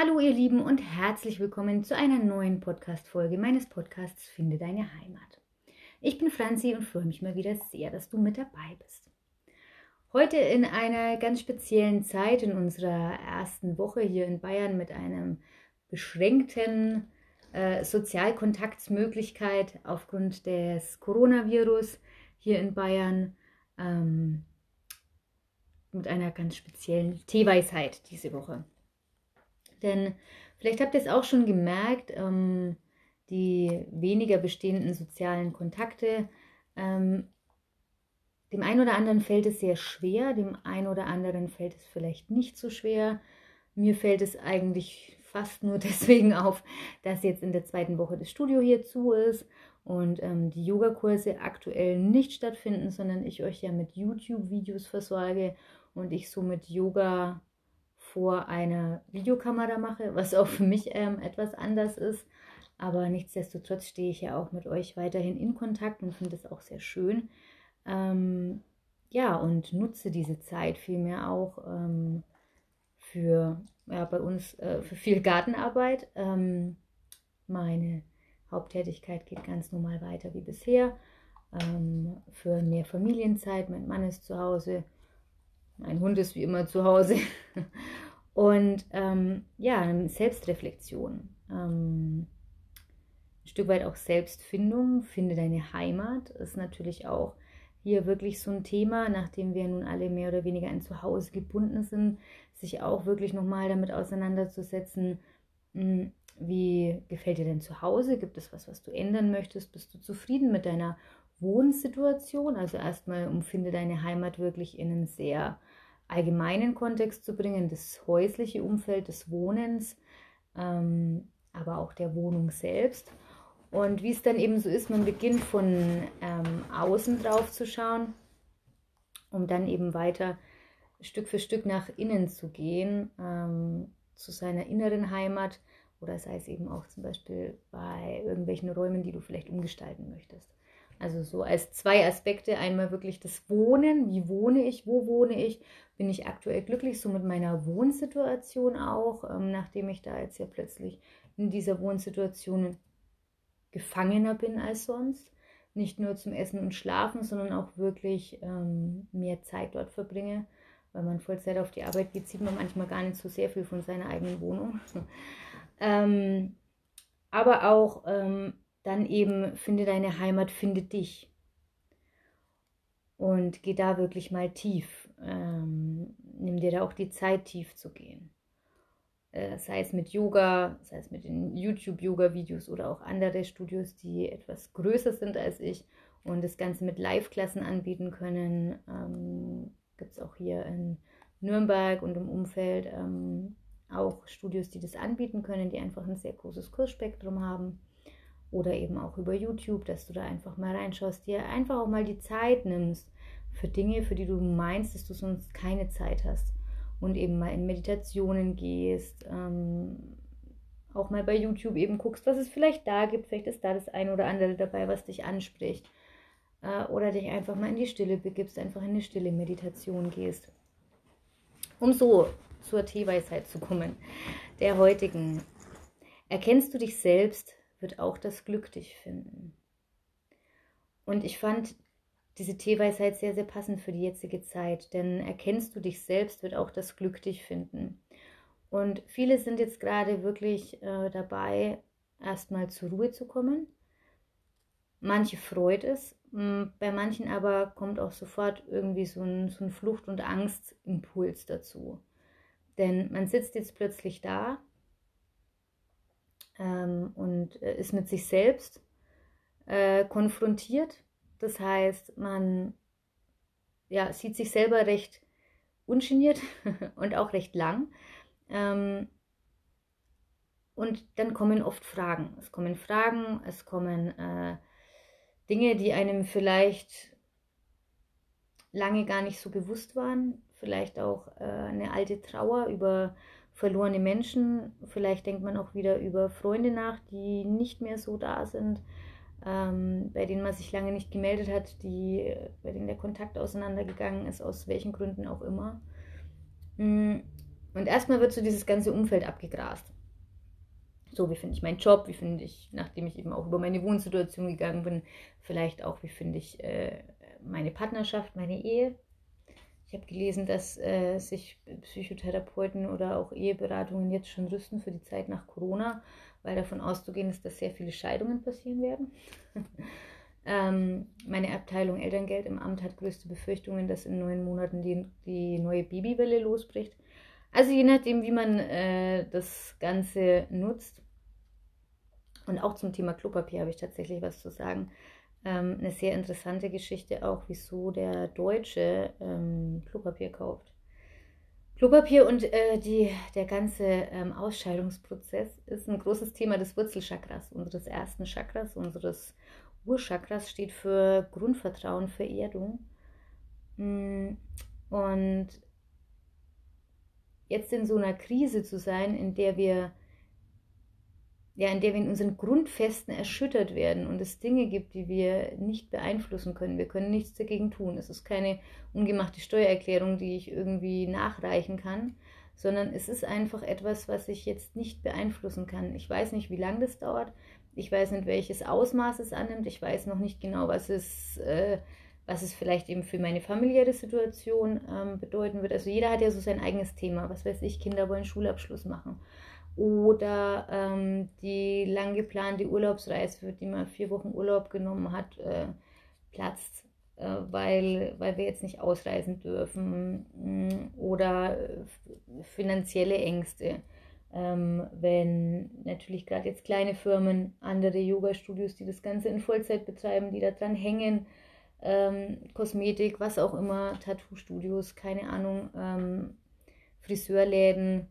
Hallo ihr Lieben und herzlich willkommen zu einer neuen Podcast-Folge meines Podcasts Finde deine Heimat. Ich bin Franzi und freue mich mal wieder sehr, dass du mit dabei bist. Heute in einer ganz speziellen Zeit in unserer ersten Woche hier in Bayern mit einem beschränkten äh, Sozialkontaktsmöglichkeit aufgrund des Coronavirus hier in Bayern ähm, mit einer ganz speziellen Teeweisheit diese Woche. Denn vielleicht habt ihr es auch schon gemerkt, ähm, die weniger bestehenden sozialen Kontakte, ähm, dem einen oder anderen fällt es sehr schwer, dem einen oder anderen fällt es vielleicht nicht so schwer. Mir fällt es eigentlich fast nur deswegen auf, dass jetzt in der zweiten Woche das Studio hier zu ist und ähm, die Yogakurse aktuell nicht stattfinden, sondern ich euch ja mit YouTube-Videos versorge und ich somit Yoga vor einer Videokamera mache, was auch für mich ähm, etwas anders ist. Aber nichtsdestotrotz stehe ich ja auch mit euch weiterhin in Kontakt und finde es auch sehr schön. Ähm, ja, und nutze diese Zeit vielmehr auch ähm, für, ja, bei uns äh, für viel Gartenarbeit. Ähm, meine Haupttätigkeit geht ganz normal weiter wie bisher. Ähm, für mehr Familienzeit. Mein Mann ist zu Hause mein Hund ist wie immer zu Hause. Und ähm, ja, Selbstreflexion. Ähm, ein Stück weit auch Selbstfindung. Finde deine Heimat ist natürlich auch hier wirklich so ein Thema, nachdem wir nun alle mehr oder weniger ein Zuhause gebunden sind, sich auch wirklich nochmal damit auseinanderzusetzen, hm, wie gefällt dir denn zu Hause? Gibt es was, was du ändern möchtest? Bist du zufrieden mit deiner Wohnsituation? Also erstmal umfinde deine Heimat wirklich in einem sehr allgemeinen Kontext zu bringen, das häusliche Umfeld des Wohnens, ähm, aber auch der Wohnung selbst. Und wie es dann eben so ist, man beginnt von ähm, außen drauf zu schauen, um dann eben weiter Stück für Stück nach innen zu gehen, ähm, zu seiner inneren Heimat oder sei es eben auch zum Beispiel bei irgendwelchen Räumen, die du vielleicht umgestalten möchtest. Also so als zwei Aspekte. Einmal wirklich das Wohnen. Wie wohne ich? Wo wohne ich? Bin ich aktuell glücklich? So mit meiner Wohnsituation auch, ähm, nachdem ich da jetzt ja plötzlich in dieser Wohnsituation gefangener bin als sonst. Nicht nur zum Essen und Schlafen, sondern auch wirklich ähm, mehr Zeit dort verbringe. Weil man Vollzeit auf die Arbeit geht, sieht man manchmal gar nicht so sehr viel von seiner eigenen Wohnung. ähm, aber auch ähm, dann eben finde deine Heimat, finde dich. Und geh da wirklich mal tief. Ähm, nimm dir da auch die Zeit, tief zu gehen. Äh, sei es mit Yoga, sei es mit den YouTube-Yoga-Videos oder auch andere Studios, die etwas größer sind als ich und das Ganze mit Live-Klassen anbieten können. Ähm, Gibt es auch hier in Nürnberg und im Umfeld ähm, auch Studios, die das anbieten können, die einfach ein sehr großes Kursspektrum haben oder eben auch über YouTube, dass du da einfach mal reinschaust, dir einfach auch mal die Zeit nimmst für Dinge, für die du meinst, dass du sonst keine Zeit hast. Und eben mal in Meditationen gehst, ähm, auch mal bei YouTube eben guckst, was es vielleicht da gibt, vielleicht ist da das eine oder andere dabei, was dich anspricht. Äh, oder dich einfach mal in die Stille begibst, einfach in eine stille Meditation gehst, um so zur Teeweisheit zu kommen, der heutigen. Erkennst du dich selbst wird auch das Glück dich finden. Und ich fand diese Teeweisheit sehr, sehr passend für die jetzige Zeit, denn erkennst du dich selbst, wird auch das Glück dich finden. Und viele sind jetzt gerade wirklich äh, dabei, erstmal zur Ruhe zu kommen. Manche freut es, bei manchen aber kommt auch sofort irgendwie so ein, so ein Flucht- und Angstimpuls dazu. Denn man sitzt jetzt plötzlich da ähm, und äh, ist mit sich selbst äh, konfrontiert. Das heißt, man ja, sieht sich selber recht ungeniert und auch recht lang. Ähm, und dann kommen oft Fragen. Es kommen Fragen, es kommen äh, Dinge, die einem vielleicht lange gar nicht so bewusst waren. Vielleicht auch äh, eine alte Trauer über verlorene Menschen. Vielleicht denkt man auch wieder über Freunde nach, die nicht mehr so da sind, ähm, bei denen man sich lange nicht gemeldet hat, die, bei denen der Kontakt auseinandergegangen ist, aus welchen Gründen auch immer. Mm, Und erstmal wird so dieses ganze Umfeld abgegrast. So, wie finde ich meinen Job, wie finde ich, nachdem ich eben auch über meine Wohnsituation gegangen bin, vielleicht auch, wie finde ich äh, meine Partnerschaft, meine Ehe. Ich habe gelesen, dass äh, sich Psychotherapeuten oder auch Eheberatungen jetzt schon rüsten für die Zeit nach Corona, weil davon auszugehen ist, dass sehr viele Scheidungen passieren werden. ähm, meine Abteilung Elterngeld im Amt hat größte Befürchtungen, dass in neun Monaten die, die neue Babywelle losbricht. Also je nachdem, wie man äh, das Ganze nutzt. Und auch zum Thema Klopapier habe ich tatsächlich was zu sagen. Ähm, eine sehr interessante Geschichte auch, wieso der Deutsche ähm, Klopapier kauft. Klopapier und äh, die, der ganze ähm, Ausscheidungsprozess ist ein großes Thema des Wurzelchakras, unseres ersten Chakras, unseres Urchakras steht für Grundvertrauen, für Erdung. Mm, und jetzt in so einer Krise zu sein, in der wir ja, in der wir in unseren Grundfesten erschüttert werden und es Dinge gibt, die wir nicht beeinflussen können. Wir können nichts dagegen tun. Es ist keine ungemachte Steuererklärung, die ich irgendwie nachreichen kann, sondern es ist einfach etwas, was ich jetzt nicht beeinflussen kann. Ich weiß nicht, wie lange das dauert. Ich weiß nicht, welches Ausmaß es annimmt. Ich weiß noch nicht genau, was es, äh, was es vielleicht eben für meine familiäre Situation ähm, bedeuten wird. Also jeder hat ja so sein eigenes Thema. Was weiß ich, Kinder wollen Schulabschluss machen oder ähm, die lang geplante Urlaubsreise, für die man vier Wochen Urlaub genommen hat, äh, platzt, äh, weil, weil wir jetzt nicht ausreisen dürfen mm, oder finanzielle Ängste. Ähm, wenn natürlich gerade jetzt kleine Firmen, andere Yoga-Studios, die das Ganze in Vollzeit betreiben, die da dran hängen, ähm, Kosmetik, was auch immer, Tattoo-Studios, keine Ahnung, ähm, Friseurläden,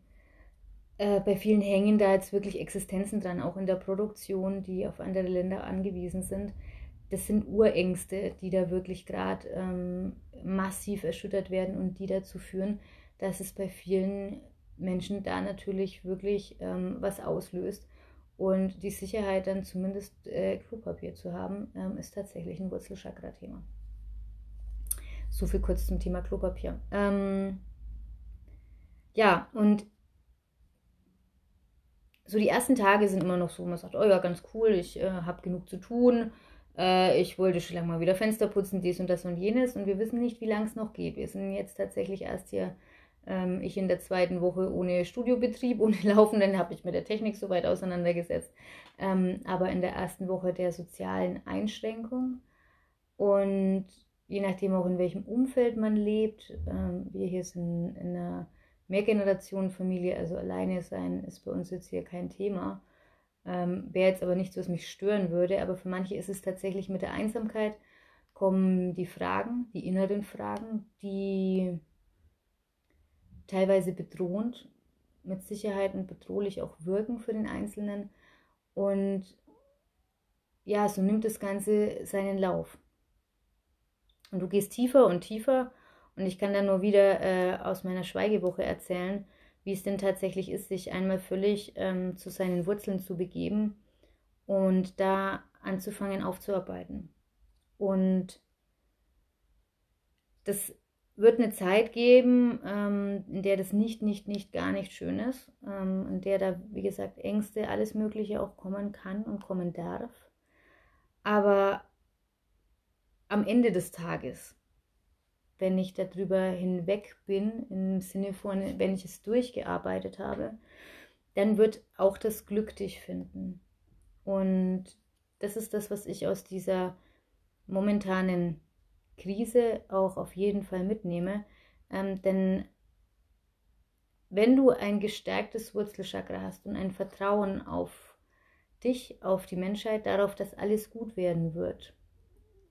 äh, bei vielen hängen da jetzt wirklich Existenzen dran, auch in der Produktion, die auf andere Länder angewiesen sind. Das sind Urängste, die da wirklich gerade ähm, massiv erschüttert werden und die dazu führen, dass es bei vielen Menschen da natürlich wirklich ähm, was auslöst. Und die Sicherheit, dann zumindest äh, Klopapier zu haben, ähm, ist tatsächlich ein Wurzelchakra-Thema. So viel kurz zum Thema Klopapier. Ähm, ja, und so die ersten Tage sind immer noch so, man sagt, oh ja, ganz cool, ich äh, habe genug zu tun, äh, ich wollte schon lange mal wieder Fenster putzen, dies und das und jenes und wir wissen nicht, wie lange es noch geht. Wir sind jetzt tatsächlich erst hier, ähm, ich in der zweiten Woche ohne Studiobetrieb, ohne Laufen, dann habe ich mit der Technik so weit auseinandergesetzt, ähm, aber in der ersten Woche der sozialen Einschränkung und je nachdem auch in welchem Umfeld man lebt, ähm, wir hier sind in einer Mehrgenerationenfamilie, also alleine sein, ist bei uns jetzt hier kein Thema. Ähm, Wäre jetzt aber nichts, was mich stören würde. Aber für manche ist es tatsächlich mit der Einsamkeit, kommen die Fragen, die inneren Fragen, die teilweise bedrohend, mit Sicherheit und bedrohlich auch wirken für den Einzelnen. Und ja, so nimmt das Ganze seinen Lauf. Und du gehst tiefer und tiefer und ich kann dann nur wieder äh, aus meiner Schweigewoche erzählen, wie es denn tatsächlich ist, sich einmal völlig ähm, zu seinen Wurzeln zu begeben und da anzufangen aufzuarbeiten. Und das wird eine Zeit geben, ähm, in der das nicht, nicht, nicht, gar nicht schön ist, ähm, in der da, wie gesagt, Ängste, alles Mögliche auch kommen kann und kommen darf. Aber am Ende des Tages wenn ich darüber hinweg bin, im Sinne von, wenn ich es durchgearbeitet habe, dann wird auch das Glück dich finden. Und das ist das, was ich aus dieser momentanen Krise auch auf jeden Fall mitnehme. Ähm, denn wenn du ein gestärktes Wurzelchakra hast und ein Vertrauen auf dich, auf die Menschheit, darauf, dass alles gut werden wird,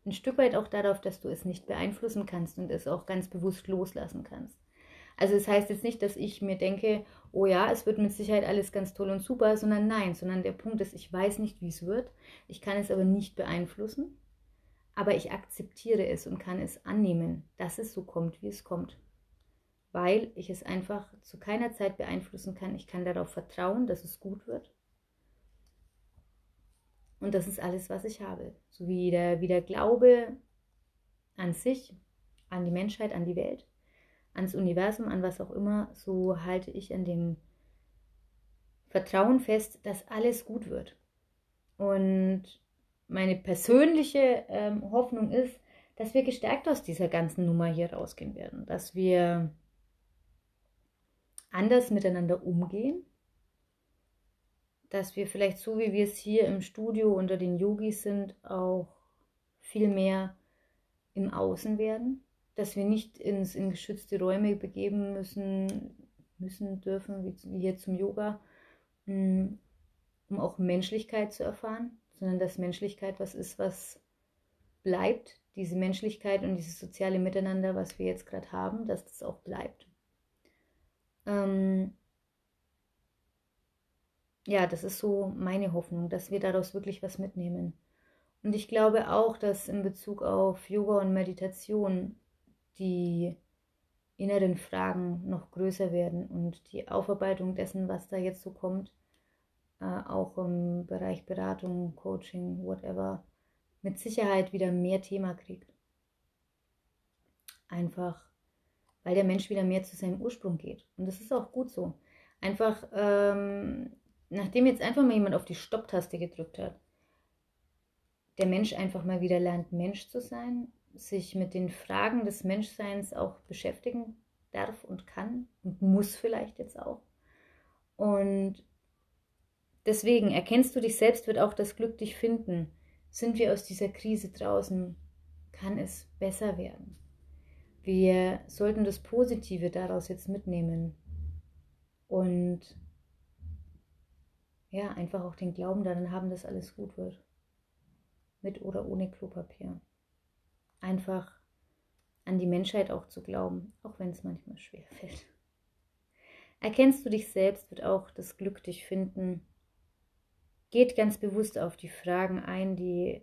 ein Stück weit auch darauf, dass du es nicht beeinflussen kannst und es auch ganz bewusst loslassen kannst. Also es das heißt jetzt nicht, dass ich mir denke, oh ja, es wird mit Sicherheit alles ganz toll und super, sondern nein, sondern der Punkt ist, ich weiß nicht, wie es wird, ich kann es aber nicht beeinflussen, aber ich akzeptiere es und kann es annehmen, dass es so kommt, wie es kommt. Weil ich es einfach zu keiner Zeit beeinflussen kann. Ich kann darauf vertrauen, dass es gut wird und das ist alles, was ich habe. So wie der, wie der Glaube an sich, an die Menschheit, an die Welt, ans Universum, an was auch immer, so halte ich an dem Vertrauen fest, dass alles gut wird. Und meine persönliche ähm, Hoffnung ist, dass wir gestärkt aus dieser ganzen Nummer hier rausgehen werden, dass wir anders miteinander umgehen, dass wir vielleicht so, wie wir es hier im Studio unter den Yogis sind, auch viel mehr im Außen werden, dass wir nicht ins, in geschützte Räume begeben müssen, müssen dürfen, wie hier zum Yoga, mm, um auch Menschlichkeit zu erfahren, sondern dass Menschlichkeit was ist, was bleibt, diese Menschlichkeit und dieses soziale Miteinander, was wir jetzt gerade haben, dass das auch bleibt. Ähm ja, das ist so meine Hoffnung, dass wir daraus wirklich was mitnehmen. Und ich glaube auch, dass in Bezug auf Yoga und Meditation die inneren Fragen noch größer werden und die Aufarbeitung dessen, was da jetzt so kommt, äh, auch im Bereich Beratung, Coaching, whatever, mit Sicherheit wieder mehr Thema kriegt. Einfach, weil der Mensch wieder mehr zu seinem Ursprung geht. Und das ist auch gut so. Einfach, ähm, nachdem jetzt einfach mal jemand auf die Stopptaste gedrückt hat, der Mensch einfach mal wieder lernt, Mensch zu sein, sich mit den Fragen des Menschseins auch beschäftigen darf und kann und muss vielleicht jetzt auch. Und deswegen erkennst du dich selbst, wird auch das Glück dich finden. Sind wir aus dieser Krise draußen, kann es besser werden. Wir sollten das Positive daraus jetzt mitnehmen und ja, einfach auch den Glauben daran haben, dass alles gut wird. Mit oder ohne Klopapier einfach an die Menschheit auch zu glauben, auch wenn es manchmal schwer fällt. Erkennst du dich selbst, wird auch das Glück dich finden. Geht ganz bewusst auf die Fragen ein, die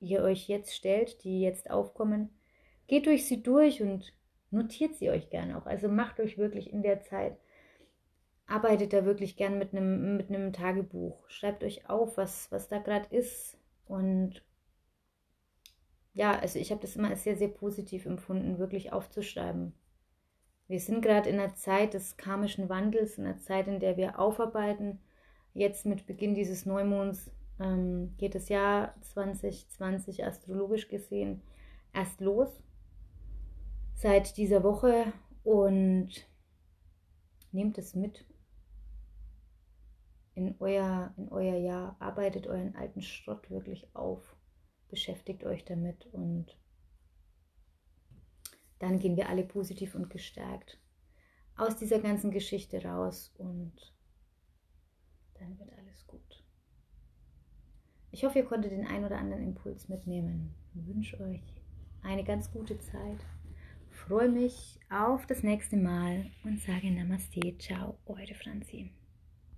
ihr euch jetzt stellt, die jetzt aufkommen. Geht durch sie durch und notiert sie euch gerne auch. Also macht euch wirklich in der Zeit, arbeitet da wirklich gern mit einem, mit einem Tagebuch. Schreibt euch auf, was, was da gerade ist und ja, also ich habe das immer als sehr, sehr positiv empfunden, wirklich aufzuschreiben. Wir sind gerade in einer Zeit des karmischen Wandels, in einer Zeit, in der wir aufarbeiten. Jetzt mit Beginn dieses Neumonds ähm, geht das Jahr 2020 astrologisch gesehen erst los. Seit dieser Woche und nehmt es mit in euer, in euer Jahr. Arbeitet euren alten Schrott wirklich auf beschäftigt euch damit und dann gehen wir alle positiv und gestärkt aus dieser ganzen Geschichte raus und dann wird alles gut. Ich hoffe, ihr konntet den ein oder anderen Impuls mitnehmen. Ich wünsche euch eine ganz gute Zeit. Freue mich auf das nächste Mal und sage Namaste, ciao, eure Franzi.